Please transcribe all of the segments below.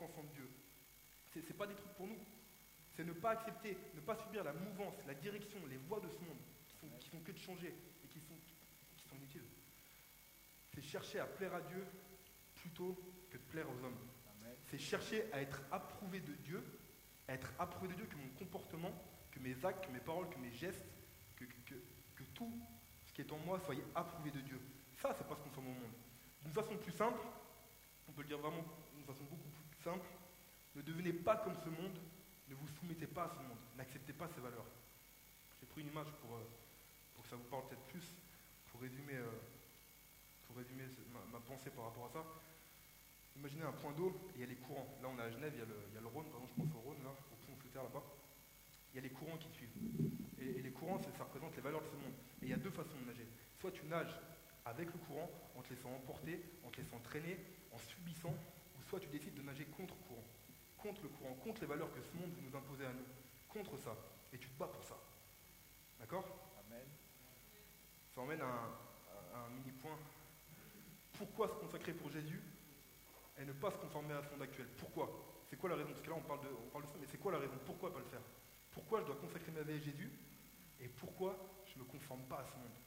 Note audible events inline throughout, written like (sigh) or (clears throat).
qu'enfants de Dieu, c'est n'est pas des trucs pour nous. C'est ne pas accepter, ne pas subir la mouvance, la direction, les voies de ce monde qui font, qui font que de changer et qui sont, qui sont inutiles. C'est chercher à plaire à Dieu plutôt que de plaire aux hommes. C'est chercher à être approuvé de Dieu, à être approuvé de Dieu que mon comportement, que mes actes, que mes paroles, que mes gestes, que, que, que tout ce qui est en moi soit approuvé de Dieu. Ça, c'est pas ce qu'on fait au monde. D'une façon plus simple, on peut le dire vraiment d'une façon beaucoup simple, ne devenez pas comme ce monde, ne vous soumettez pas à ce monde, n'acceptez pas ses valeurs. J'ai pris une image pour, euh, pour que ça vous parle peut-être plus, pour résumer, euh, ma, pensée par rapport à ça. Imaginez un point d'eau et il y a les courants. Là, on est à Genève, il y a le, Rhône, par exemple, je pense au Rhône, là, au pont Fleuter là-bas. Il y a les courants qui suivent. Et, les courants, ça, représente les valeurs de ce monde. Et il y a deux façons de nager. Soit tu nages avec le courant, en te laissant emporter, en te laissant traîner, en subissant, soit tu décides de nager contre courant contre le courant, contre les valeurs que ce monde veut nous imposer à nous, contre ça. Et tu te bats pour ça. D'accord? Amen. Ça emmène à un, mini-point. Pourquoi se consacrer pour Jésus et ne pas se conformer à ce monde actuel? Pourquoi? C'est quoi la raison? Parce que là, on parle, de, on parle de ça, mais c'est quoi la raison? Pourquoi pas le faire? Pourquoi je dois consacrer ma vie à Jésus et pourquoi je ne me conforme pas à ce monde?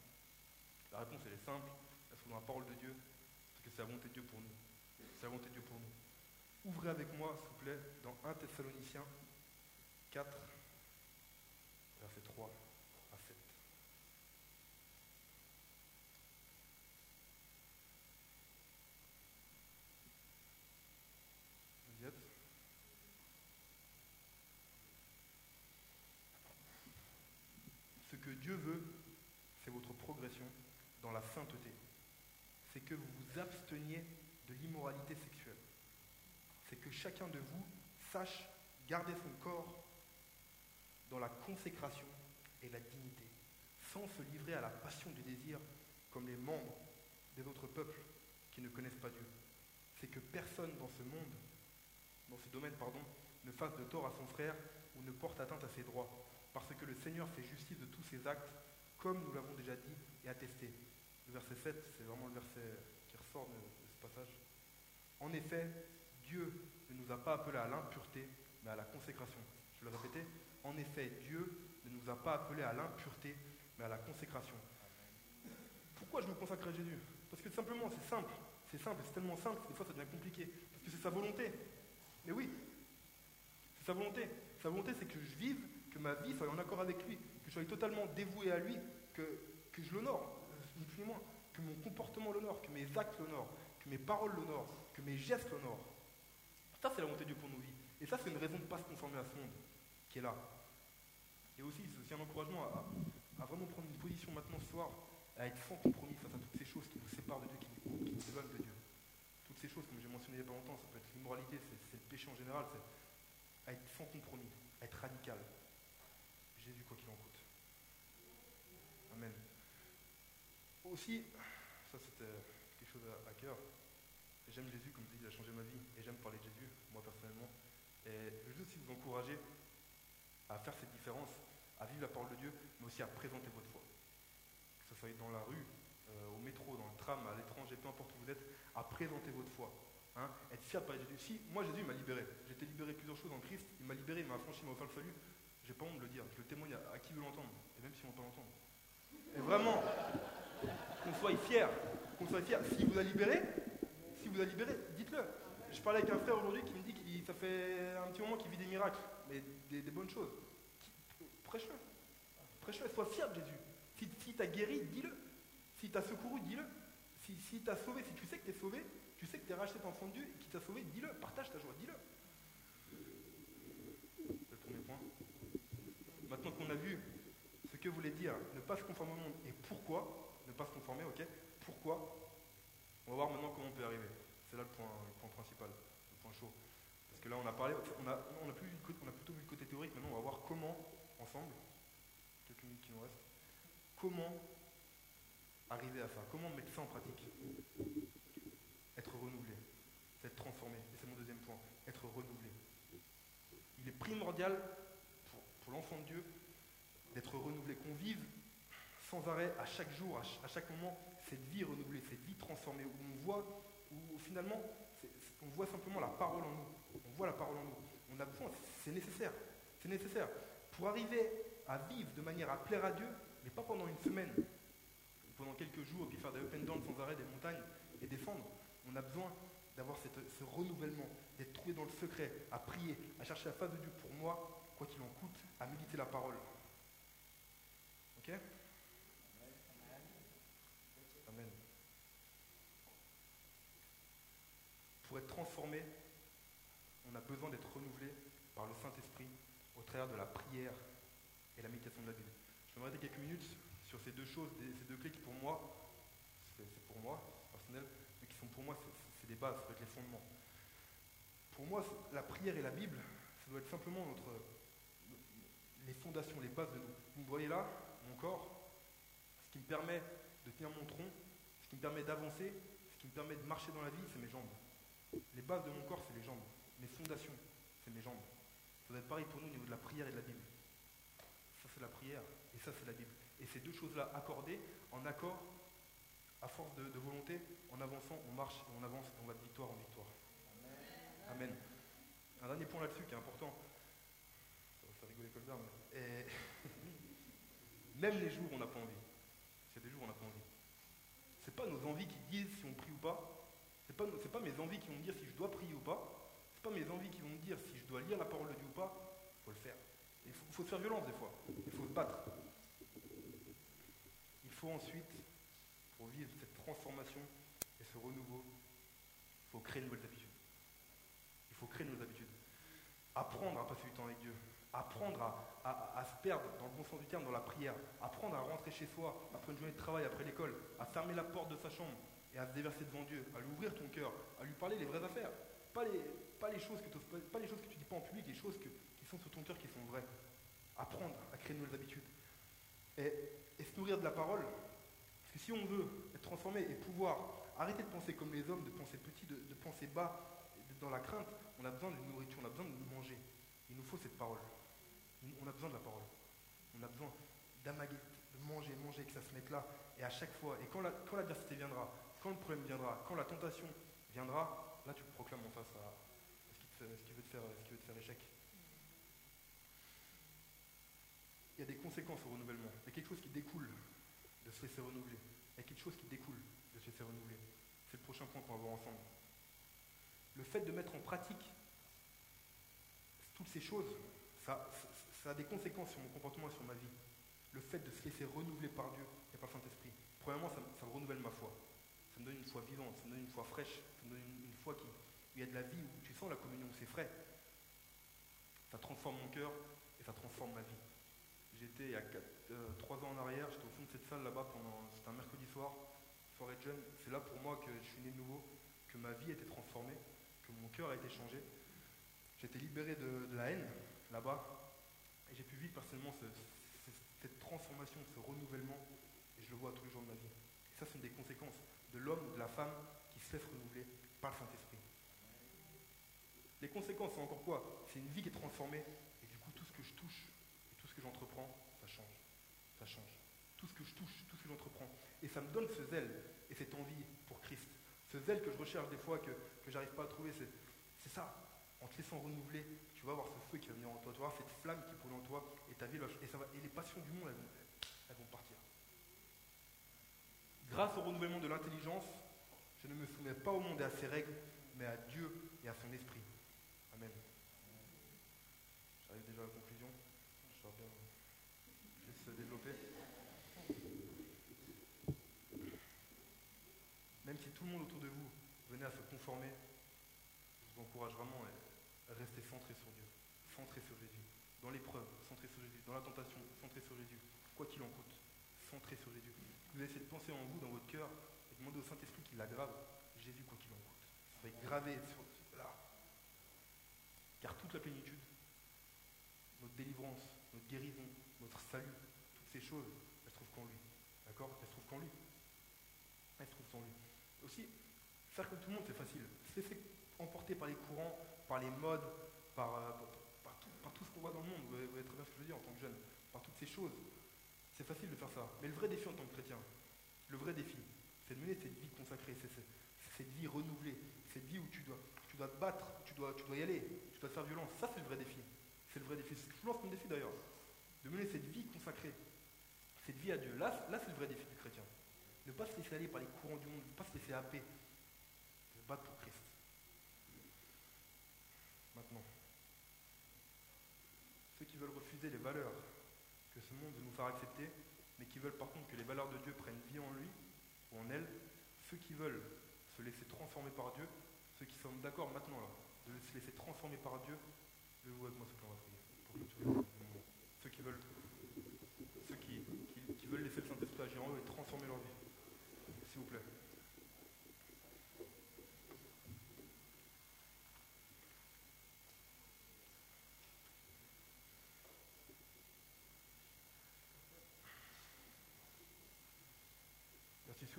La réponse, elle est simple. Parce que dans la parole de Dieu, parce que c'est la volonté de Dieu pour nous. C'est la volonté de Dieu pour nous. Ouvrez avec moi, s'il vous plaît, dans 1 Thessaloniciens 4, verset 3 à 7. Vous êtes Ce que Dieu veut, c'est votre progression dans la sainteté. C'est que vous vous absteniez de l'immoralité sexuelle c'est que chacun de vous sache garder son corps dans la consécration et la dignité, sans se livrer à la passion du désir comme les membres des autres peuples qui ne connaissent pas Dieu. C'est que personne dans ce monde, dans ce domaine, pardon, ne fasse de tort à son frère ou ne porte atteinte à ses droits, parce que le Seigneur fait justice de tous ses actes, comme nous l'avons déjà dit et attesté. Le verset 7, c'est vraiment le verset qui ressort de passage. En effet, Dieu ne nous a pas appelés à l'impureté, mais à la consécration. Je vais le répéter. En effet, Dieu ne nous a pas appelés à l'impureté, mais à la consécration. Pourquoi je me consacre à Jésus? Parce que simplement, c'est simple. C'est simple, c'est tellement simple des fois ça devient compliqué. Parce que c'est sa volonté. Mais oui, c'est sa volonté. Sa volonté, c'est que je vive, que ma vie soit en accord avec lui, que je sois totalement dévoué à lui, que, je l'honore, plus ni moins, que mon comportement l'honore, que mes actes l'honorent, que mes paroles l'honorent, que mes gestes l'honorent. Ça, c'est la volonté de Dieu pour nos vies. Et ça, c'est une raison de ne pas se conformer à ce monde qui est là. Et aussi, c'est un encouragement à, vraiment prendre une position maintenant ce soir, à être sans compromis face à toutes ces choses qui nous séparent de Dieu, qui nous, qui éloignent de Dieu. Toutes ces choses, comme j'ai mentionné il n'y a pas longtemps, ça peut être l'immoralité, c'est le péché en général, c'est à être sans compromis, à être radical. Jésus, quoi qu'il en coûte. Amen. Aussi, ça c'était à cœur, J'aime Jésus, comme je dis, il a changé ma vie. Et j'aime parler de Jésus, moi personnellement. Et je veux aussi vous encourager à faire cette différence, à vivre la parole de Dieu, mais aussi à présenter votre foi. Que ce soit dans la rue, euh, au métro, dans le tram, à l'étranger, peu importe où vous êtes, à présenter votre foi. Hein, être fier de parler de Jésus. Si, moi, Jésus m'a libéré. J'ai été libéré plusieurs choses en Christ. Il m'a libéré, il m'a affranchi, il m'a offert le salut. J'ai pas honte de le dire. Je le témoigne à, qui veut l'entendre. Et même si on ne veut pas l'entendre. Et vraiment, qu'on soit fier. Qu'on soit fier. S'il vous a libéré, si vous a libéré, dites-le. Je parlais avec un frère aujourd'hui qui me dit que ça fait un petit moment qu'il vit des miracles, mais des, bonnes choses. Prêche-le. Prêche-le. Sois fier de Jésus. Si, si t'as guéri, dis-le. Si t'as secouru, dis-le. Si, si t'as sauvé, si tu sais que t'es sauvé, tu sais que t'es racheté enfant de Dieu et qu'il t'a sauvé, dis-le. Partage ta joie, dis-le. Le premier point. Maintenant qu'on a vu ce que voulait dire ne pas se conformer au monde et pourquoi, ne pas se conformer, Pourquoi on va voir maintenant comment on peut arriver. C'est là le point, principal, le point chaud. Parce que là, on a parlé, on a, plus, plutôt vu le côté théorique, maintenant on va voir comment, ensemble, quelques minutes qui nous restent, comment arriver à ça, comment mettre ça en pratique. Être renouvelé, être transformé. Et c'est mon deuxième point, être renouvelé. Il est primordial pour, pour l'enfant de Dieu d'être renouvelé, qu'on vive sans arrêt, à chaque jour, à chaque moment, cette vie renouvelée, cette vie transformée, où on voit, où finalement, on voit simplement la parole en nous. On voit la parole en nous. On a besoin, c'est nécessaire. C'est nécessaire. Pour arriver à vivre de manière à plaire à Dieu, mais pas pendant une semaine, pendant quelques jours, puis faire des up and down sans arrêt des montagnes et défendre. On a besoin d'avoir ce renouvellement, d'être trouvé dans le secret, à prier, à chercher la face de Dieu pour moi, quoi qu'il en coûte, à méditer la parole. Ok Amen. Pour être transformé, on a besoin d'être renouvelé par le Saint-Esprit au travers de la prière et la méditation de la Bible. Je vais m'arrêter quelques minutes sur ces deux choses, ces deux clés qui pour moi, c'est pour moi, personnel, mais qui sont pour moi, c'est des bases, ça doit être les fondements. Pour moi, la prière et la Bible, ça doit être simplement notre, les fondations, les bases de nous. Vous voyez là, mon corps, ce qui me permet de tenir mon tronc, ce qui me permet d'avancer, ce qui me permet de marcher dans la vie, c'est mes jambes. Les bases de mon corps, c'est les jambes. Mes fondations, c'est mes jambes. Ça doit être pareil pour nous au niveau de la prière et de la Bible. Ça, c'est la prière, et ça, c'est la Bible. Et ces deux choses-là accordées, en accord, à force de, volonté, en avançant, on marche, on avance, on va de victoire en victoire. Amen. Un dernier point là-dessus qui est important. Ça va faire rigoler Colbert, mais. (laughs) Même les jours où on n'a pas envie. C'est des jours où on n'a pas envie. C'est pas nos envies qui disent si on prie ou pas. C'est pas, pas mes envies qui vont me dire si je dois prier ou pas. C'est pas mes envies qui vont me dire si je dois lire la parole de Dieu ou pas. Il faut le faire. Il faut se faire violence des fois. Il faut se battre. Il faut ensuite, pour vivre cette transformation et ce renouveau, il faut créer de nouvelles habitudes. Il faut créer de nouvelles habitudes. Apprendre à passer du temps avec Dieu apprendre à, se perdre, dans le bon sens du terme, dans la prière, apprendre à rentrer chez soi après une journée de travail, après l'école, à fermer la porte de sa chambre et à se déverser devant Dieu, à lui ouvrir ton cœur, à lui parler les vraies affaires, pas les, pas les, choses, que pas les choses que tu dis pas en public, les choses qui sont sur ton cœur qui sont vraies. Apprendre à créer de nouvelles habitudes. Et, se nourrir de la parole, parce que si on veut être transformé et pouvoir arrêter de penser comme les hommes, de penser petit, de, penser bas, dans la crainte, on a besoin de nourriture, on a besoin de manger. Il nous faut cette parole. On a besoin de la parole. On a besoin d'amaguer, de manger, manger, que ça se mette là. Et à chaque fois, et quand l'adversité viendra, quand le problème viendra, quand la tentation viendra, là tu proclames en face à ce qui, veut te faire, ce veut te faire échec. Il y a des conséquences au renouvellement. Il y a quelque chose qui découle de se laisser renouveler. Il y a quelque chose qui découle de se laisser renouveler. C'est le prochain point qu'on va voir ensemble. Le fait de mettre en pratique toutes ces choses, ça, ça a des conséquences sur mon comportement et sur ma vie. Le fait de se laisser renouveler par Dieu et par Saint-Esprit. Premièrement, ça, ça, renouvelle ma foi. Ça me donne une foi vivante, ça me donne une foi fraîche, ça me donne une, foi qui, où il y a de la vie, où tu sens la communion, c'est frais. Ça transforme mon cœur et ça transforme ma vie. J'étais il y a euh, trois ans en arrière, j'étais au fond de cette salle là-bas pendant. C'était un mercredi soir, soirée de jeûne. C'est là pour moi que je suis né de nouveau, que ma vie a été transformée, que mon cœur a été changé. J'étais libéré de la haine là-bas, et j'ai pu vivre personnellement cette transformation, ce renouvellement, et je le vois tous les jours de ma vie. Et ça, c'est une des conséquences de l'homme, de la femme qui se laisse renouveler par le Saint-Esprit. Les conséquences, c'est encore quoi? C'est une vie qui est transformée, et du coup, tout ce que je touche et tout ce que j'entreprends, ça change. Ça change. Tout ce que je touche, tout ce que j'entreprends. Et ça me donne ce zèle et cette envie pour Christ. Ce zèle que je recherche des fois, que, que j'arrive pas à trouver, c'est ça en te laissant renouveler, tu vas avoir ce feu qui va venir en toi, tu vas avoir cette flamme qui brûle en toi, et ta vie, et, et les passions du monde, elles vont, partir. Grâce au renouvellement de l'intelligence, je ne me soumets pas au monde et à ses règles, mais à Dieu et à son esprit. Amen. J'arrive déjà à la conclusion. Je vais bien juste se développer. Même si tout le monde autour de vous venait à se conformer, je vous encourage vraiment rester centré sur Dieu, centré sur Jésus. Dans l'épreuve, centré sur Jésus. Dans la tentation, centré sur Jésus. Quoi qu'il en coûte, centré sur Jésus. Vous essayer de penser en vous, dans votre cœur, et demander au Saint-Esprit qu'il l'aggrave. Jésus, quoi qu'il en coûte. Ça va gravé sur là. Car toute la plénitude, notre délivrance, notre guérison, notre salut, toutes ces choses, elles se trouvent qu'en lui. D'accord? Elles se trouvent qu'en lui. Elles se trouvent en lui. Aussi, faire comme tout le monde, c'est facile. Se laisser emporter par les courants, par les modes, par, euh, par, tout, ce qu'on voit dans le monde. Vous voyez, très bien ce que je veux dire en tant que jeune, par toutes ces choses. C'est facile de faire ça. Mais le vrai défi en tant que chrétien, le vrai défi, c'est de mener cette vie consacrée, cette vie renouvelée, cette vie où tu dois, te battre, tu dois, y aller, tu dois te faire violence. Ça, c'est le vrai défi. C'est le vrai défi. C'est lance comme défi d'ailleurs. De mener cette vie consacrée, cette vie à Dieu. Là, c'est le vrai défi du chrétien. Ne pas se laisser aller par les courants du monde, ne pas se laisser happer. De battre pour Christ. Maintenant, ceux qui veulent refuser les valeurs que ce monde veut nous faire accepter, mais qui veulent par contre que les valeurs de Dieu prennent vie en lui ou en elle, ceux qui veulent se laisser transformer par Dieu, ceux qui sont d'accord maintenant là, de se laisser transformer par Dieu, levez-vous avec moi ce qu'on va prier. Pour ceux qui veulent, ceux qui, qui, qui veulent laisser le Saint-Esprit agir en eux et transformer leur vie. S'il vous plaît.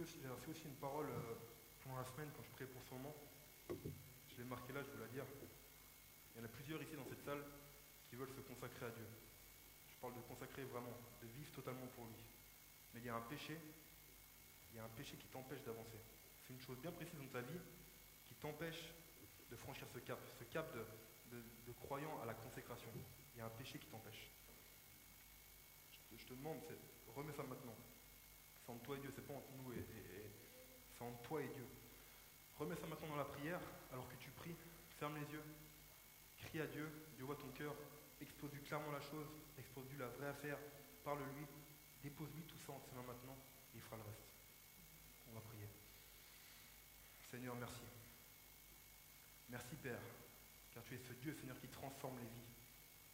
J'ai reçu aussi une parole euh, pendant la semaine quand je priais pour son nom. Je l'ai marqué là, je vous la dire. Il y en a plusieurs ici dans cette salle qui veulent se consacrer à Dieu. Je parle de consacrer vraiment, de vivre totalement pour lui. Mais il y a un péché, il y a un péché qui t'empêche d'avancer. C'est une chose bien précise dans ta vie qui t'empêche de franchir ce cap, ce cap de, de, croyant à la consécration. Il y a un péché qui t'empêche. Je te demande, remets ça maintenant. C'est entre toi et Dieu, c'est pas entre nous et, c'est entre toi et Dieu. Remets ça maintenant dans la prière, alors que tu pries, ferme les yeux, crie à Dieu, Dieu voit ton cœur, expose-lui clairement la chose, expose-lui la vraie affaire, parle-lui, dépose-lui tout ça entre ses mains maintenant, et il fera le reste. On va prier. Seigneur, merci. Merci Père, car tu es ce Dieu, Seigneur, qui transforme les vies.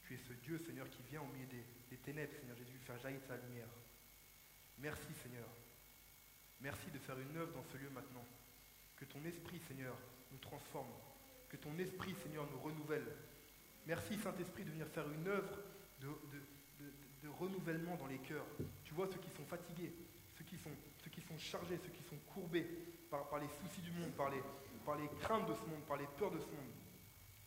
Tu es ce Dieu, Seigneur, qui vient au milieu des, ténèbres, Seigneur Jésus, faire jaillir ta lumière. Merci Seigneur. Merci de faire une œuvre dans ce lieu maintenant. Que ton esprit, Seigneur, nous transforme. Que ton esprit, Seigneur, nous renouvelle. Merci Saint-Esprit de venir faire une œuvre de, renouvellement dans les cœurs. Tu vois ceux qui sont fatigués, ceux qui sont, chargés, ceux qui sont courbés par, par les soucis du monde, par les, par les craintes de ce monde, par les peurs de ce monde.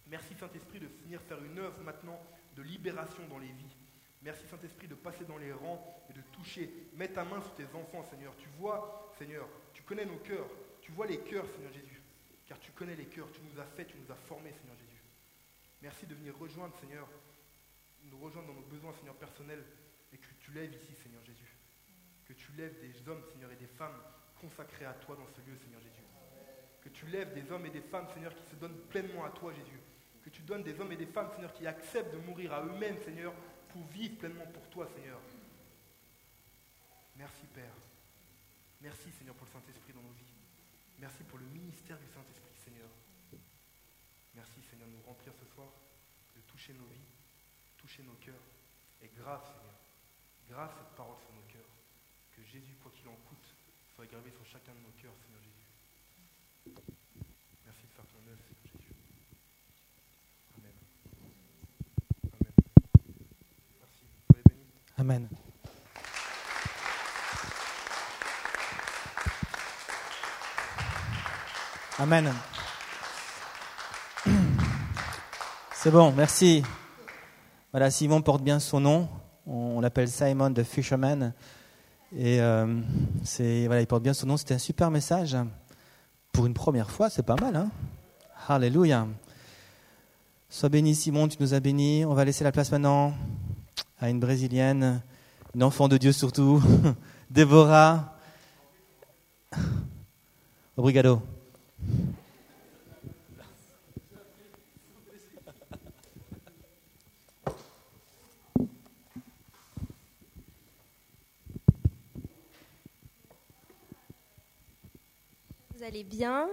Merci Saint-Esprit de venir faire une œuvre maintenant de libération dans les vies. Merci Saint-Esprit de passer dans les rangs et de toucher. Mets ta main sur tes enfants, Seigneur. Tu vois, Seigneur, tu connais nos cœurs. Tu vois les cœurs, Seigneur Jésus. Car tu connais les cœurs. Tu nous as fait, tu nous as formés, Seigneur Jésus. Merci de venir rejoindre, Seigneur, nous rejoindre dans nos besoins, Seigneur, personnels. Et que tu lèves ici, Seigneur Jésus. Que tu lèves des hommes, Seigneur, et des femmes consacrés à toi dans ce lieu, Seigneur Jésus. Que tu lèves des hommes et des femmes, Seigneur, qui se donnent pleinement à toi, Jésus. Que tu donnes des hommes et des femmes, Seigneur, qui acceptent de mourir à eux-mêmes, Seigneur, pour vivre pleinement pour toi, Seigneur. Merci, Père. Merci, Seigneur, pour le Saint-Esprit dans nos vies. Merci pour le ministère du Saint-Esprit, Seigneur. Merci, Seigneur, de nous remplir ce soir, de toucher nos vies, toucher nos cœurs. Et grâce, Seigneur, grâce cette parole sur nos cœurs, que Jésus, quoi qu'il en coûte, soit gravé sur chacun de nos cœurs, Seigneur Jésus. Amen. Amen. (clears throat) C'est bon, merci. Voilà, Simon porte bien son nom. On, l'appelle Simon the Fisherman. Et euh, voilà, il porte bien son nom. C'était un super message. Pour une première fois, c'est pas mal. Hein Alléluia. Sois béni, Simon, tu nous as bénis. On va laisser la place maintenant à une Brésilienne, une enfant de Dieu surtout, (laughs) Déborah. Obrigado. Vous allez bien?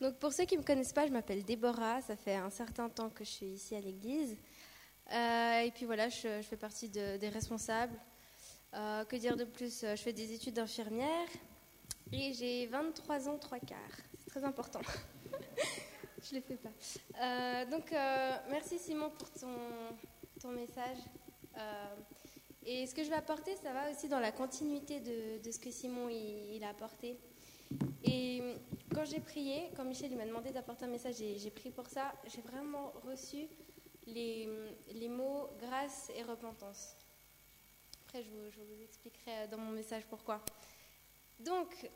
Donc pour ceux qui ne me connaissent pas, je m'appelle Déborah, ça fait un certain temps que je suis ici à l'église. Euh, et puis voilà, je, fais partie des responsables. Euh, que dire de plus Je fais des études d'infirmière et j'ai 23 ans, 3 quarts. C'est très important. (laughs) je ne le fais pas. Euh, donc, merci Simon pour ton, ton message. et ce que je vais apporter, ça va aussi dans la continuité de, de ce que Simon il, a apporté. Et quand j'ai prié, quand Michel m'a demandé d'apporter un message, j'ai prié pour ça, j'ai vraiment reçu les, mots grâce et repentance. Après, je vous, expliquerai dans mon message pourquoi. Donc,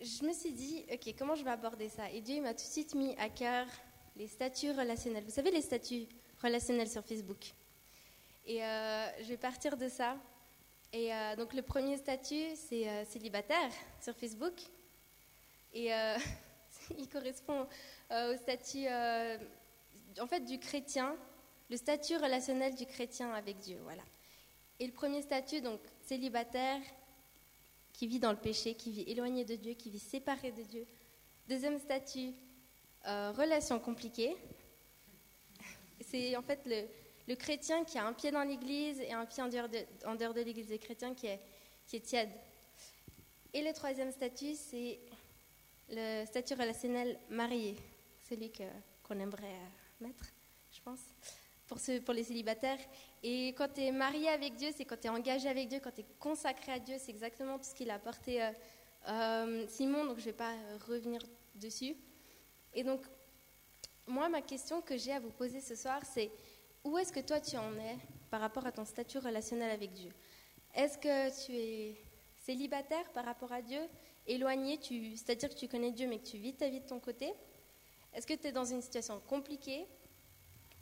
je me suis dit, ok, comment je vais aborder ça? Et Dieu m'a tout de suite mis à cœur les statuts relationnels. Vous savez, les statuts relationnels sur Facebook. Et euh, je vais partir de ça. Et euh, donc, le premier statut, c'est euh, célibataire sur Facebook. Et (laughs) il correspond au statut, en fait, du chrétien, le statut relationnel du chrétien avec Dieu. Voilà. Et le premier statut, donc célibataire, qui vit dans le péché, qui vit éloigné de Dieu, qui vit séparé de Dieu. Deuxième statut, euh, relation compliquée. C'est en fait le, chrétien qui a un pied dans l'église et un pied en dehors de, l'église, le chrétien qui est, tiède. Et le troisième statut, c'est le statut relationnel marié, celui qu'on aimerait euh, mettre, je pense, pour, les célibataires. Et quand tu es marié avec Dieu, c'est quand tu es engagé avec Dieu, quand tu es consacré à Dieu, c'est exactement tout ce qu'il a apporté euh, euh, Simon, donc je ne vais pas revenir dessus. Et donc, moi, ma question que j'ai à vous poser ce soir, c'est où est-ce que toi tu en es par rapport à ton statut relationnel avec Dieu? Est-ce que tu es célibataire par rapport à Dieu? Éloigné, c'est-à-dire que tu connais Dieu mais que tu vis ta vie de ton côté? Est-ce que tu es dans une situation compliquée?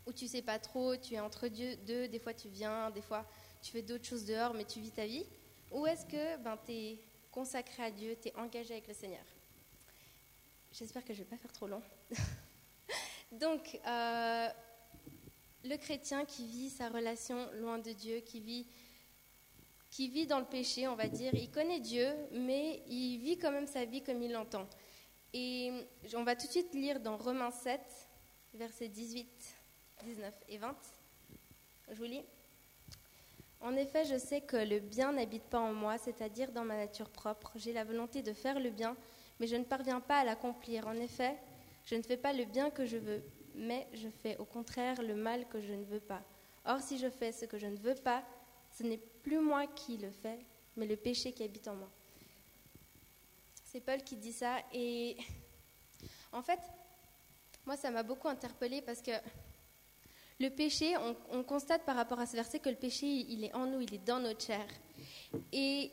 Où tu sais pas trop, tu es entre deux, des fois tu viens, des fois tu fais d'autres choses dehors, mais tu vis ta vie Ou est-ce que ben, tu es consacré à Dieu, tu es engagé avec le Seigneur? J'espère que je ne vais pas faire trop long. (laughs) Donc, euh, le chrétien qui vit sa relation loin de Dieu, qui vit, qui vit dans le péché, on va dire, il connaît Dieu, mais il vit quand même sa vie comme il l'entend. Et on va tout de suite lire dans Romains 7, verset 18 19 et 20. Je vous lis. En effet, je sais que le bien n'habite pas en moi, c'est-à-dire dans ma nature propre. J'ai la volonté de faire le bien, mais je ne parviens pas à l'accomplir. En effet, je ne fais pas le bien que je veux, mais je fais au contraire le mal que je ne veux pas. Or, si je fais ce que je ne veux pas, ce n'est plus moi qui le fais, mais le péché qui habite en moi. C'est Paul qui dit ça. Et en fait, moi, ça m'a beaucoup interpellée parce que le péché, on, constate par rapport à ce verset que le péché, il est en nous, il est dans notre chair. Et,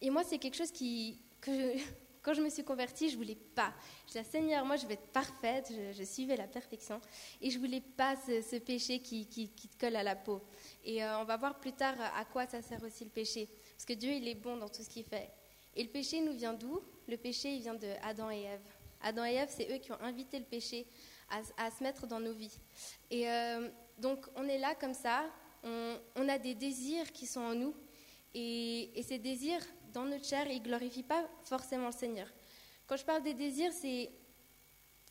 et moi, c'est quelque chose qui, que (laughs) quand je me suis convertie, je voulais pas. Je disais, Seigneur, moi, je vais être parfaite, je, suivais la perfection. Et je voulais pas ce, péché qui, qui, te colle à la peau. Et euh, on va voir plus tard à quoi ça sert aussi le péché. Parce que Dieu, il est bon dans tout ce qu'il fait. Et le péché nous vient d'où? Le péché, il vient de Adam et Ève. Adam et Ève, c'est eux qui ont invité le péché à, se mettre dans nos vies. Et euh, donc on est là comme ça, on, a des désirs qui sont en nous, et, ces désirs, dans notre chair, ils ne glorifient pas forcément le Seigneur. Quand je parle des désirs, c'est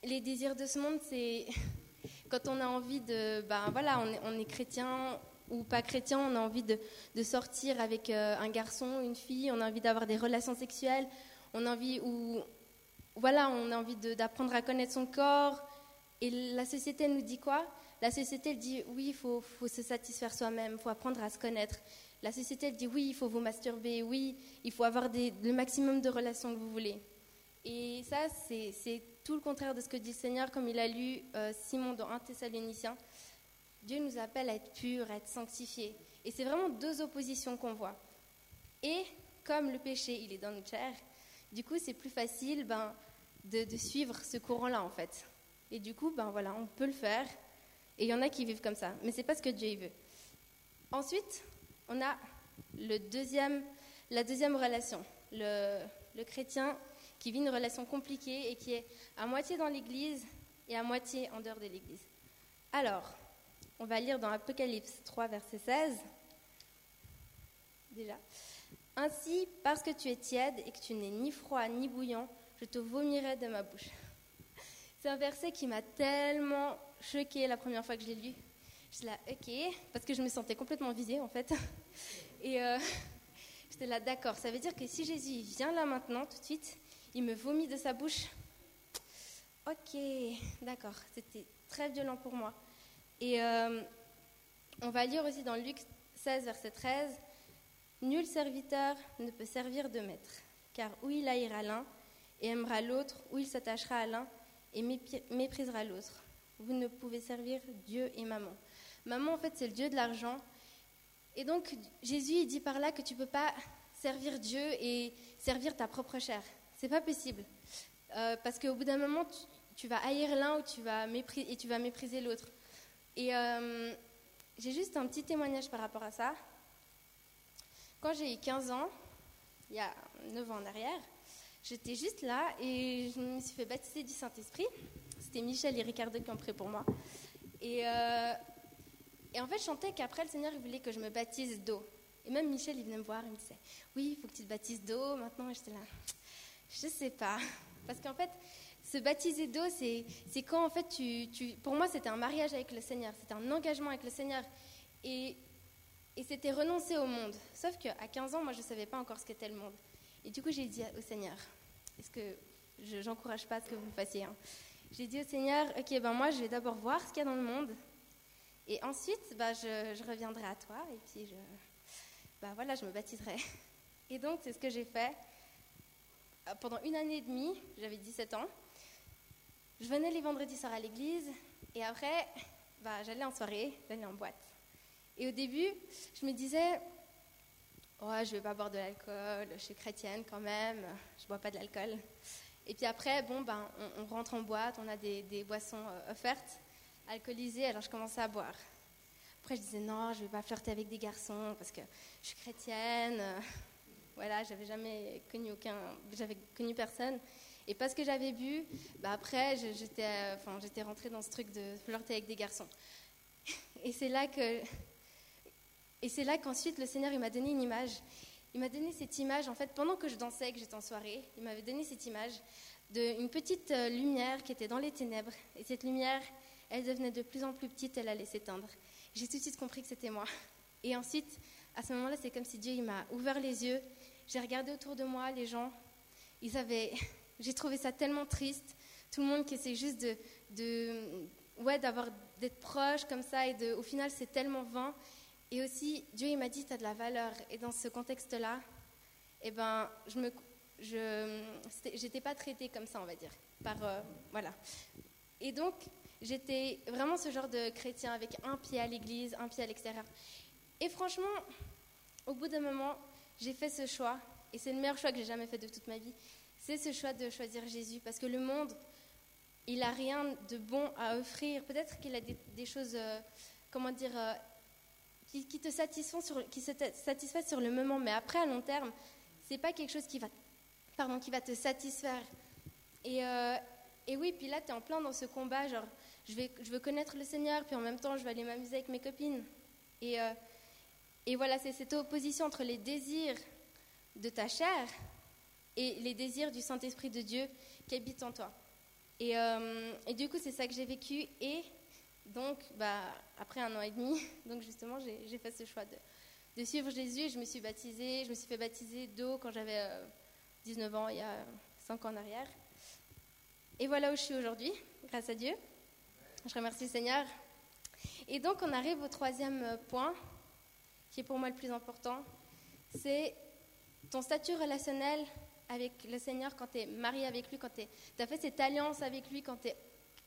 les désirs de ce monde, c'est (laughs) quand on a envie de, ben voilà, on est, chrétien ou pas chrétien, on a envie de, de sortir avec euh, un garçon, une fille, on a envie d'avoir des relations sexuelles, on a envie ou voilà, on a envie d'apprendre à connaître son corps, et la société nous dit quoi? La société elle dit oui, il faut, se satisfaire soi-même, il faut apprendre à se connaître. La société elle dit oui, il faut vous masturber, oui, il faut avoir le maximum de relations que vous voulez. Et ça, c'est tout le contraire de ce que dit le Seigneur, comme il a lu euh, Simon dans 1 Thessaloniciens. Dieu nous appelle à être purs, à être sanctifiés. Et c'est vraiment deux oppositions qu'on voit. Et comme le péché, il est dans notre chair, du coup, c'est plus facile ben, de suivre ce courant-là, en fait. Et du coup, ben voilà, on peut le faire. Et il y en a qui vivent comme ça. Mais ce n'est pas ce que Dieu veut. Ensuite, on a la deuxième relation. Le, le chrétien qui vit une relation compliquée et qui est à moitié dans l'Église et à moitié en dehors de l'Église. Alors, on va lire dans Apocalypse 3, verset 16. Déjà. Ainsi, parce que tu es tiède et que tu n'es ni froid ni bouillant, je te vomirai de ma bouche. C'est un verset qui m'a tellement choquée la première fois que je l'ai lu. Je là, ok, parce que je me sentais complètement visée en fait. (laughs) Et euh, j'étais là, d'accord, ça veut dire que si Jésus vient là maintenant, tout de suite, il me vomit de sa bouche. Ok, d'accord, c'était très violent pour moi. Et euh, on va lire aussi dans Luc 16, verset 13, Nul serviteur ne peut servir de maître, car où il haïra l'un et aimera l'autre, ou il s'attachera à l'un et méprisera l'autre. Vous ne pouvez servir Dieu et maman. Maman, en fait, c'est le Dieu de l'argent. Et donc, Jésus, il dit par là que tu ne peux pas servir Dieu et servir ta propre chair. C'est pas possible. Euh, parce qu'au bout d'un moment, tu, vas haïr l'un et tu vas mépriser l'autre. Et euh, j'ai juste un petit témoignage par rapport à ça. Quand j'ai eu 15 ans, il y a 9 ans en arrière, j'étais juste là et je me suis fait baptiser du Saint-Esprit. C'était Michel et Ricardo qui ont pris pour moi. Et, euh, et en fait, je chantais qu'après, le Seigneur voulait que je me baptise d'eau. Et même Michel, il venait me voir, il me disait Oui, il faut que tu te baptises d'eau. Maintenant, j'étais là Je sais pas. Parce qu'en fait, se baptiser d'eau, c'est quand en fait tu pour moi c'était un mariage avec le Seigneur, c'était un engagement avec le Seigneur. Et, et c'était renoncer au monde. Sauf qu'à 15 ans, moi je ne savais pas encore ce qu'était le monde. Et du coup j'ai dit au Seigneur, est-ce que je n'encourage pas ce que vous fassiez hein. J'ai dit au Seigneur, ok, ben moi je vais d'abord voir ce qu'il y a dans le monde. Et ensuite, bah, je, reviendrai à toi et puis je, bah, voilà, je me baptiserai. Et donc c'est ce que j'ai fait. Pendant une année et demie, j'avais 17 ans, je venais les vendredis soirs à l'église et après, bah, j'allais en soirée, j'allais en boîte. Et au début, je me disais, oh, je vais pas boire de l'alcool, je suis chrétienne quand même, je bois pas de l'alcool. Et puis après, bon, ben, on, rentre en boîte, on a des, boissons euh, offertes, alcoolisées, alors je commençais à boire. Après, je disais, non, je vais pas flirter avec des garçons parce que je suis chrétienne. Voilà, j'avais jamais connu aucun, j'avais connu personne. Et parce que j'avais bu, bah après, j'étais, enfin, j'étais rentrée dans ce truc de flirter avec des garçons. (laughs) Et c'est là que, et c'est là qu'ensuite le Seigneur il m'a donné une image. Il m'a donné cette image, en fait, pendant que je dansais, que j'étais en soirée, il m'avait donné cette image d'une petite euh, lumière qui était dans les ténèbres. Et cette lumière, elle devenait de plus en plus petite, elle allait s'éteindre. J'ai tout de suite compris que c'était moi. Et ensuite, à ce moment-là, c'est comme si Dieu m'a ouvert les yeux. J'ai regardé autour de moi, les gens, ils avaient (laughs) j'ai trouvé ça tellement triste. Tout le monde qui essaie juste de, de ouais, d'avoir, d'être proche comme ça et de, au final, c'est tellement vain. Et aussi, Dieu, il m'a dit, tu as de la valeur. Et dans ce contexte-là, eh ben, je me, je, j'étais pas traitée comme ça, on va dire. Par, euh, voilà. Et donc, j'étais vraiment ce genre de chrétien avec un pied à l'église, un pied à l'extérieur. Et franchement, au bout d'un moment, j'ai fait ce choix. Et c'est le meilleur choix que j'ai jamais fait de toute ma vie c'est ce choix de choisir Jésus, parce que le monde, il n'a rien de bon à offrir. Peut-être qu'il a des, choses, euh, comment dire, euh, qui, te satisfont sur, qui se satisfait sur le moment, mais après, à long terme, c'est pas quelque chose qui va, pardon, qui va te satisfaire. Et, euh, et oui, puis là, tu es en plein dans ce combat, genre, je, vais, je veux connaître le Seigneur, puis en même temps, je vais aller m'amuser avec mes copines. Et, et voilà, c'est cette opposition entre les désirs de ta chair et les désirs du Saint-Esprit de Dieu qui habite en toi. Et, euh, et du coup, c'est ça que j'ai vécu. Et donc, bah, après un an et demi, (laughs) donc justement, j'ai fait ce choix de, suivre Jésus. Je me suis baptisée, je me suis fait baptiser d'eau quand j'avais 19 euh, ans, il y a 5 ans en arrière. Et voilà où je suis aujourd'hui, grâce à Dieu. Je remercie le Seigneur. Et donc, on arrive au troisième point, qui est pour moi le plus important. C'est ton statut relationnel avec le Seigneur, quand tu es marié avec lui, quand tu as fait cette alliance avec lui, quand tu es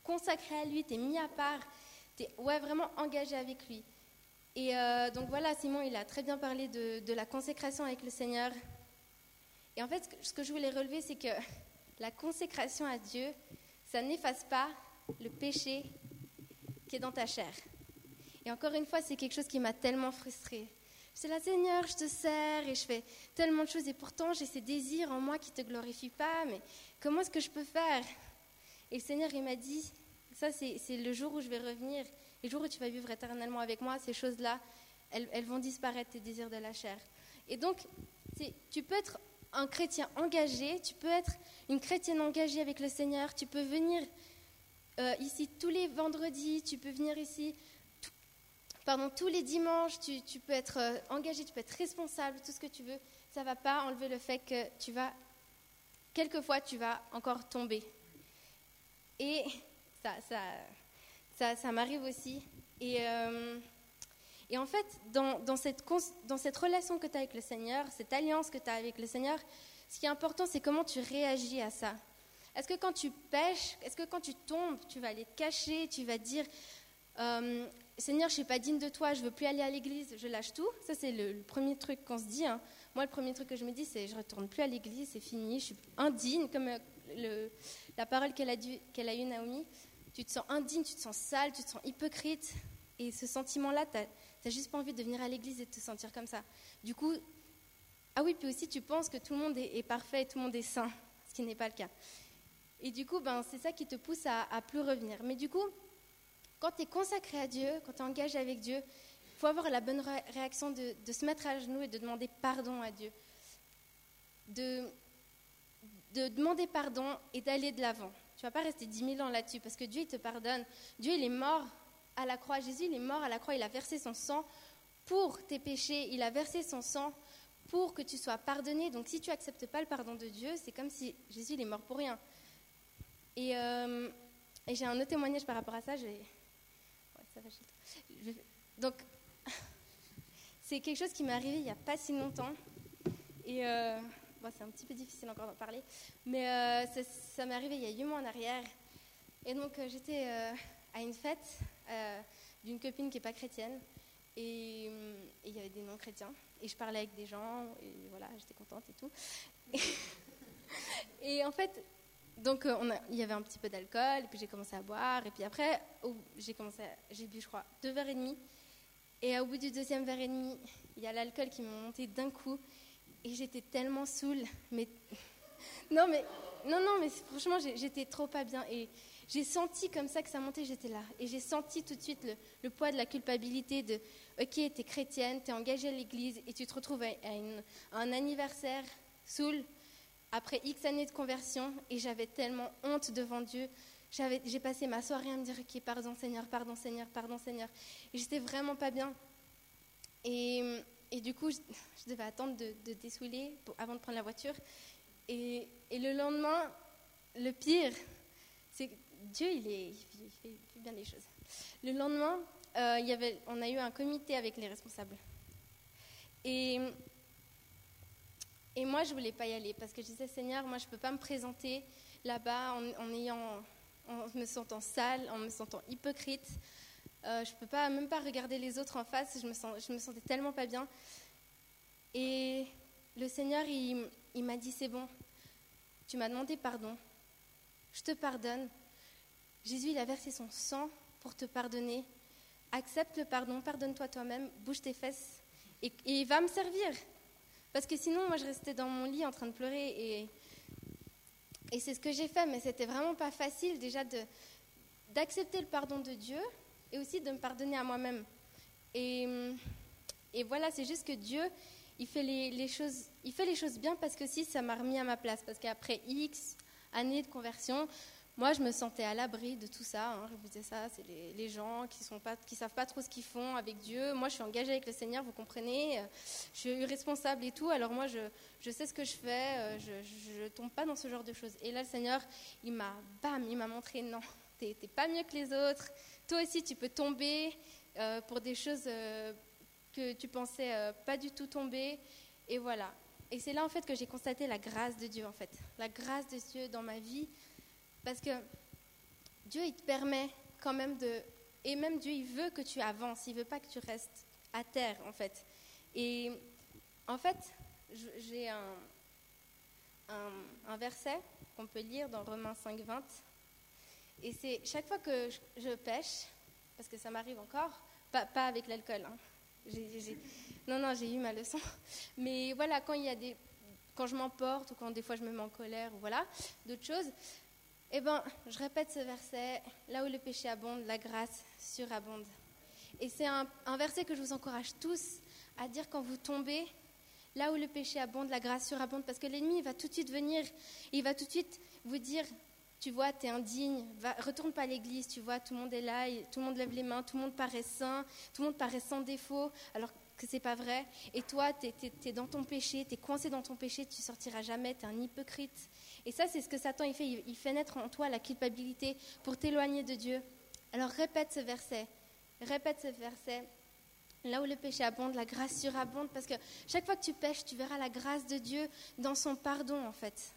consacré à lui, tu es mis à part, es ouais, vraiment engagé avec lui. Et euh, donc voilà, Simon, il a très bien parlé de, la consécration avec le Seigneur. Et en fait, ce que je voulais relever, c'est que (laughs) la consécration à Dieu, ça n'efface pas le péché qui est dans ta chair. Et encore une fois, c'est quelque chose qui m'a tellement frustrée. C'est là, Seigneur, je te sers et je fais tellement de choses et pourtant j'ai ces désirs en moi qui ne te glorifient pas, mais comment est-ce que je peux faire? Et le Seigneur, il m'a dit, ça c'est le jour où je vais revenir, le jour où tu vas vivre éternellement avec moi, ces choses-là, elles, vont disparaître, tes désirs de la chair. Et donc, tu peux être un chrétien engagé, tu peux être une chrétienne engagée avec le Seigneur, tu peux venir euh, ici tous les vendredis, tu peux venir ici pardon, tous les dimanches, tu, peux être euh, engagé, tu peux être responsable, tout ce que tu veux. Ça ne va pas enlever le fait que tu vas, quelquefois, tu vas encore tomber. Et ça, ça, m'arrive aussi. Et, euh, en fait, dans, cette, relation que tu as avec le Seigneur, cette alliance que tu as avec le Seigneur, ce qui est important, c'est comment tu réagis à ça. Est-ce que quand tu pêches, est-ce que quand tu tombes, tu vas aller te cacher, tu vas dire, euh, Seigneur, je ne suis pas digne de toi, je ne veux plus aller à l'église, je lâche tout. Ça, c'est le, premier truc qu'on se dit. Hein. moi, le premier truc que je me dis, c'est je retourne plus à l'église, c'est fini, je suis indigne, comme euh, la parole qu'elle a eue, Naomi. Tu te sens indigne, tu te sens sale, tu te sens hypocrite. Et ce sentiment-là, tu n'as juste pas envie de venir à l'église et de te sentir comme ça. Du coup, ah oui, puis aussi, tu penses que tout le monde est, parfait et tout le monde est saint, ce qui n'est pas le cas. Et du coup, ben, c'est ça qui te pousse à, plus revenir. Mais du coup, quand tu es consacré à Dieu, quand tu es engagé avec Dieu, il faut avoir la bonne réaction de, se mettre à genoux et de demander pardon à Dieu. De, de demander pardon et d'aller de l'avant. Tu vas pas rester dix mille ans là-dessus parce que Dieu, il te pardonne. Dieu, il est mort à la croix. Jésus, il est mort à la croix. Il a versé son sang pour tes péchés. Il a versé son sang pour que tu sois pardonné. Donc, si tu n'acceptes pas le pardon de Dieu, c'est comme si Jésus, il est mort pour rien. Et, euh, j'ai un autre témoignage par rapport à ça. Donc, c'est quelque chose qui m'est arrivé il n'y a pas si longtemps. Et euh, c'est un petit peu difficile encore d'en parler. Mais euh, ça, m'est arrivé il y a 8 mois en arrière. Et donc, euh, j'étais à une fête d'une copine qui n'est pas chrétienne. Et il y avait des non-chrétiens. Et je parlais avec des gens. Et voilà, j'étais contente et tout. (laughs) Et, en fait, donc il y avait un petit peu d'alcool. Et puis j'ai commencé à boire. Et puis après, j'ai j'ai bu, je crois, deux verres et demi. Et au bout du deuxième verre et demi, il y a l'alcool qui m'a monté d'un coup. Et j'étais tellement saoule. Mais... Non, mais, non, non, mais franchement, j'étais trop pas bien. Et j'ai senti comme ça que ça montait, j'étais là. Et j'ai senti tout de suite le, poids de la culpabilité de Ok, tu es chrétienne, tu es engagée à l'église et tu te retrouves à, un anniversaire saoul après X années de conversion. Et j'avais tellement honte devant Dieu j'ai passé ma soirée à me dire, ok, pardon Seigneur, pardon Seigneur, pardon Seigneur. Et j'étais vraiment pas bien. Et, et du coup, je, devais attendre de, de dessouler avant de prendre la voiture. Et, le lendemain, le pire, c'est que Dieu, il, est, fait, bien les choses. Le lendemain, euh, on a eu un comité avec les responsables. Et, moi, je voulais pas y aller parce que je disais, Seigneur, moi, je peux pas me présenter là-bas en ayant en me sentant sale, en me sentant hypocrite. Euh, je ne peux pas, même pas regarder les autres en face, je me, me sentais tellement pas bien. Et le Seigneur, il, m'a dit, c'est bon, tu m'as demandé pardon, je te pardonne. Jésus, il a versé son sang pour te pardonner. Accepte le pardon, pardonne-toi toi-même, bouge tes fesses et, et, va me servir. Parce que sinon, moi, je restais dans mon lit en train de pleurer et et c'est ce que j'ai fait, mais c'était vraiment pas facile déjà d'accepter le pardon de Dieu aussi de me pardonner à moi-même. Et, et, voilà, c'est juste que Dieu, il fait les, choses, il fait les choses bien parce que si ça m'a remis à ma place, parce qu'après X années de conversion, moi, je me sentais à l'abri de tout ça. Hein. Je disais ça, c'est les, gens qui ne qui savent pas trop ce qu'ils font avec Dieu. Moi, je suis engagée avec le Seigneur, vous comprenez. Je suis responsable et tout. Alors moi, je, je sais ce que je fais. Euh, je ne tombe pas dans ce genre de choses. Et là, le Seigneur, il m'a, bam, il m'a montré, non, tu n'es pas mieux que les autres. Toi aussi, tu peux tomber euh, pour des choses euh, que tu pensais pas du tout tomber. Et voilà. Et c'est là, en fait, que j'ai constaté la grâce de Dieu, en fait. La grâce de Dieu dans ma vie parce que Dieu, il te permet quand même de... Et même Dieu, il veut que tu avances, il veut pas que tu restes à terre, en fait. Et en fait, j'ai un, un, verset qu'on peut lire dans Romains 5, 20. Et c'est chaque fois que je, pêche, parce que ça m'arrive encore, pas, pas avec l'alcool. Hein. non, non, j'ai eu ma leçon. Mais voilà, quand il y a des, quand je m'emporte ou quand des fois je me mets en colère ou voilà, d'autres choses, eh bien, je répète ce verset, là où le péché abonde, la grâce surabonde. Et c'est un, verset que je vous encourage tous à dire quand vous tombez, là où le péché abonde, la grâce surabonde, parce que l'ennemi va tout de suite venir, il va tout de suite vous dire, tu vois, tu es indigne, va, retourne pas à l'église, tu vois, tout le monde est là, tout le monde lève les mains, tout le monde paraît saint, tout le monde paraît sans défaut, alors que c'est pas vrai. Et toi, tu es, dans ton péché, tu es coincé dans ton péché, tu sortiras jamais, tu es un hypocrite. Et ça, c'est ce que Satan il fait. Il fait naître en toi la culpabilité pour t'éloigner de Dieu. Alors répète ce verset. Répète ce verset. Là où le péché abonde, la grâce surabonde. Parce que chaque fois que tu pêches, tu verras la grâce de Dieu dans son pardon, en fait.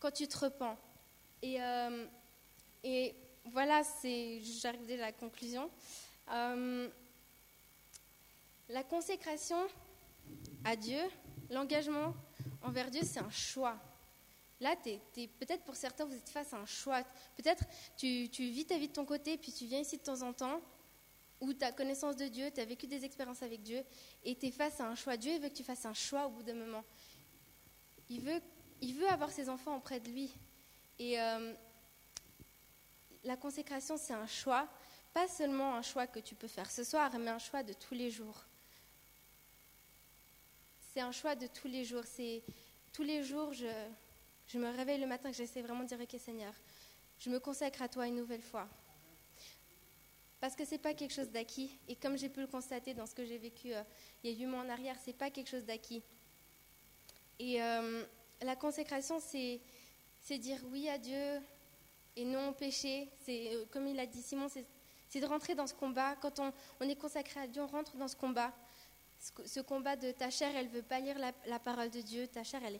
Quand tu te repens. Et, euh, et voilà, j'arrive à la conclusion. Euh, la consécration à Dieu, l'engagement envers Dieu, c'est un choix. Là, peut-être pour certains, vous êtes face à un choix. Peut-être tu, tu vis ta vie de ton côté, puis tu viens ici de temps en temps, où tu as connaissance de Dieu, tu as vécu des expériences avec Dieu, et tu es face à un choix. Dieu veut que tu fasses un choix au bout d'un moment. Il veut, il veut avoir ses enfants auprès de lui. Et euh, la consécration, c'est un choix, pas seulement un choix que tu peux faire ce soir, mais un choix de tous les jours. C'est un choix de tous les jours. C'est tous les jours, je, je me réveille le matin, que j'essaie vraiment de dire, ok Seigneur, je me consacre à toi une nouvelle fois. Parce que ce n'est pas quelque chose d'acquis. Et comme j'ai pu le constater dans ce que j'ai vécu euh, il y a huit mois en arrière, ce n'est pas quelque chose d'acquis. Et euh, la consécration, c'est, dire oui à Dieu et non au péché. C'est, euh, comme il a dit Simon, c'est, de rentrer dans ce combat. Quand on, est consacré à Dieu, on rentre dans ce combat. Ce, combat de ta chair, elle veut pas lire la, parole de Dieu. Ta chair, elle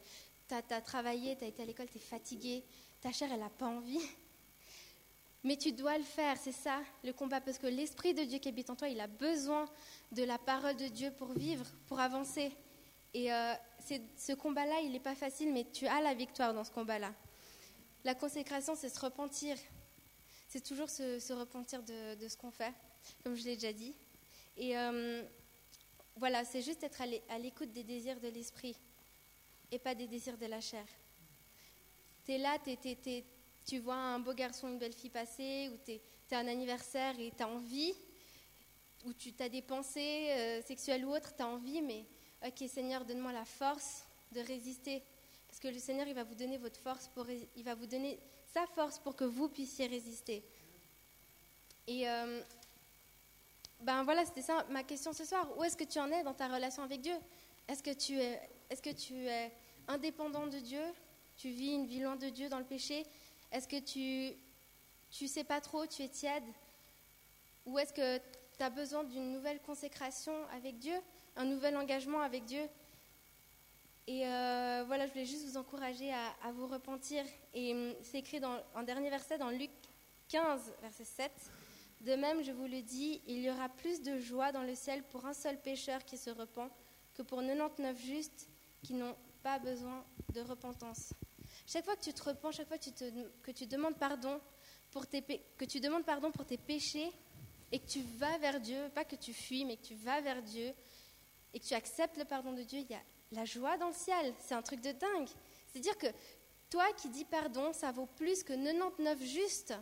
tu as, travaillé, tu as été à l'école, tu es fatigué. Ta chair, elle n'a pas envie. (laughs) Mais tu dois le faire, c'est ça le combat, parce que l'Esprit de Dieu qui habite en toi, il a besoin de la parole de Dieu pour vivre, pour avancer. Et euh, ce combat-là, il n'est pas facile, mais tu as la victoire dans ce combat-là. La consécration, c'est se repentir. C'est toujours se, repentir de, ce qu'on fait, comme je l'ai déjà dit. Et euh, voilà, c'est juste être à l'écoute des désirs de l'esprit et pas des désirs de la chair. Tu es là, tu vois un beau garçon, une belle fille passer, ou tu es, un anniversaire et tu as envie, ou tu as des pensées euh, sexuelles ou autres, tu as envie, mais ok Seigneur, donne-moi la force de résister. Parce que le Seigneur, il va vous donner votre force, il va vous donner sa force pour que vous puissiez résister. Et euh, ben voilà, c'était ça ma question ce soir. Où est-ce que tu en es dans ta relation avec Dieu? Est-ce que tu es, est-ce que tu es indépendant de Dieu? Tu vis une vie loin de Dieu dans le péché? Est-ce que tu tu sais pas trop, tu es tiède? Ou est-ce que tu as besoin d'une nouvelle consécration avec Dieu, un nouvel engagement avec Dieu? Et euh, voilà, je voulais juste vous encourager à, vous repentir. Et hum, c'est écrit dans un dernier verset dans Luc 15, verset 7. De même, je vous le dis, il y aura plus de joie dans le ciel pour un seul pécheur qui se repent que pour 99 justes qui n'ont pas besoin de repentance. Chaque fois que tu te repens, chaque fois que tu demandes pardon pour tes, que tu demandes pardon pour tes péchés et que tu vas vers Dieu, pas que tu fuis, mais que tu vas vers Dieu et que tu acceptes le pardon de Dieu, il y a la joie dans le ciel. C'est un truc de dingue. C'est-à-dire que toi qui dis pardon, ça vaut plus que 99 justes.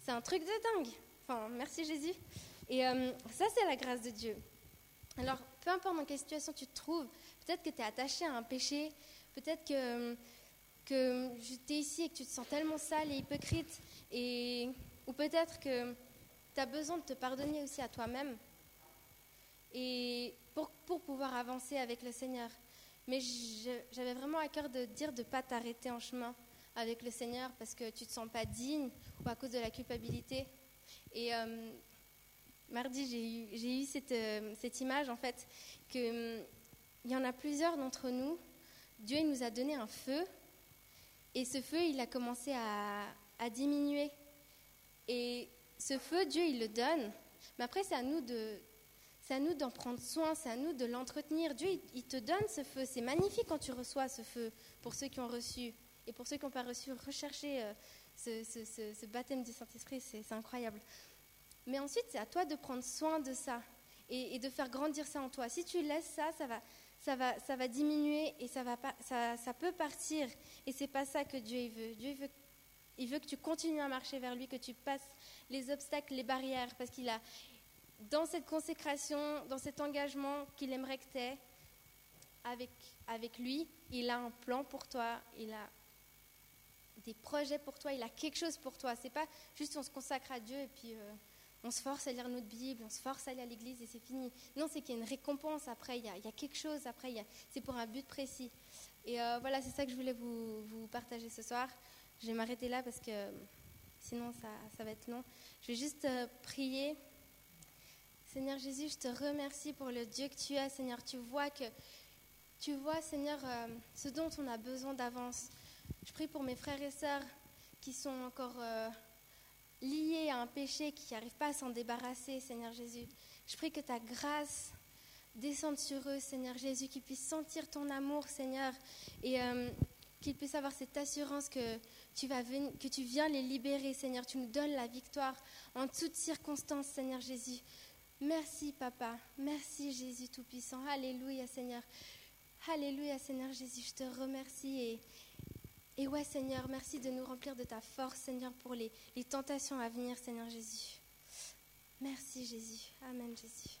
C'est un truc de dingue. Enfin, merci Jésus. Et euh, ça, c'est la grâce de Dieu. Alors, peu importe dans quelle situation tu te trouves, peut-être que tu es attaché à un péché, peut-être que que tu es ici et que tu te sens tellement sale et hypocrite, et, ou peut-être que tu as besoin de te pardonner aussi à toi-même, et pour, pour, pouvoir avancer avec le Seigneur. Mais j'avais vraiment à cœur de dire de ne pas t'arrêter en chemin avec le Seigneur parce que tu ne te sens pas digne ou à cause de la culpabilité. Et euh, mardi, j'ai eu, euh, cette, image en fait qu'il hum, il y en a plusieurs d'entre nous. Dieu nous a donné un feu et ce feu, il a commencé à, diminuer. Et ce feu, Dieu, il le donne. Mais après, c'est à nous de, c'est à nous d'en prendre soin, c'est à nous de l'entretenir. Dieu, il, te donne ce feu. C'est magnifique quand tu reçois ce feu. Pour ceux qui ont reçu et pour ceux qui n'ont pas reçu, rechercher euh, ce, baptême du Saint-Esprit, c'est, incroyable. Mais ensuite, c'est à toi de prendre soin de ça et, de faire grandir ça en toi. Si tu laisses ça, ça va, ça va, ça va diminuer et ça, va pas, ça peut partir. Et c'est pas ça que Dieu veut. Dieu veut, il veut que tu continues à marcher vers lui, que tu passes les obstacles, les barrières, parce qu'il a, dans cette consécration, dans cet engagement qu'il aimerait que tu aies avec, avec lui, il a un plan pour toi, il a des projets pour toi, il a quelque chose pour toi. C'est pas juste on se consacre à Dieu et puis euh, on se force à lire notre Bible, on se force à aller à l'église et c'est fini. Non, c'est qu'il y a une récompense après, il y a, quelque chose après, c'est pour un but précis. Et euh, voilà, c'est ça que je voulais vous, partager ce soir. Je vais m'arrêter là parce que sinon ça, va être long. Je vais juste euh, prier. Seigneur Jésus, je te remercie pour le Dieu que tu es, Seigneur. Tu vois que tu vois, Seigneur, euh, ce dont on a besoin d'avance. Je prie pour mes frères et sœurs qui sont encore liés à un péché qui n'arrive pas à s'en débarrasser, Seigneur Jésus. Je prie que ta grâce descendre sur eux, Seigneur Jésus, qu'ils puissent sentir ton amour, Seigneur, et euh, qu'ils puissent avoir cette assurance que tu, vas venir, que tu viens les libérer, Seigneur. Tu nous donnes la victoire en toutes circonstances, Seigneur Jésus. Merci, Papa. Merci, Jésus Tout-Puissant. Alléluia, Seigneur. Alléluia, Seigneur Jésus. Je te remercie et, et ouais, Seigneur, merci de nous remplir de ta force, Seigneur, pour les, les tentations à venir, Seigneur Jésus. Merci, Jésus. Amen, Jésus.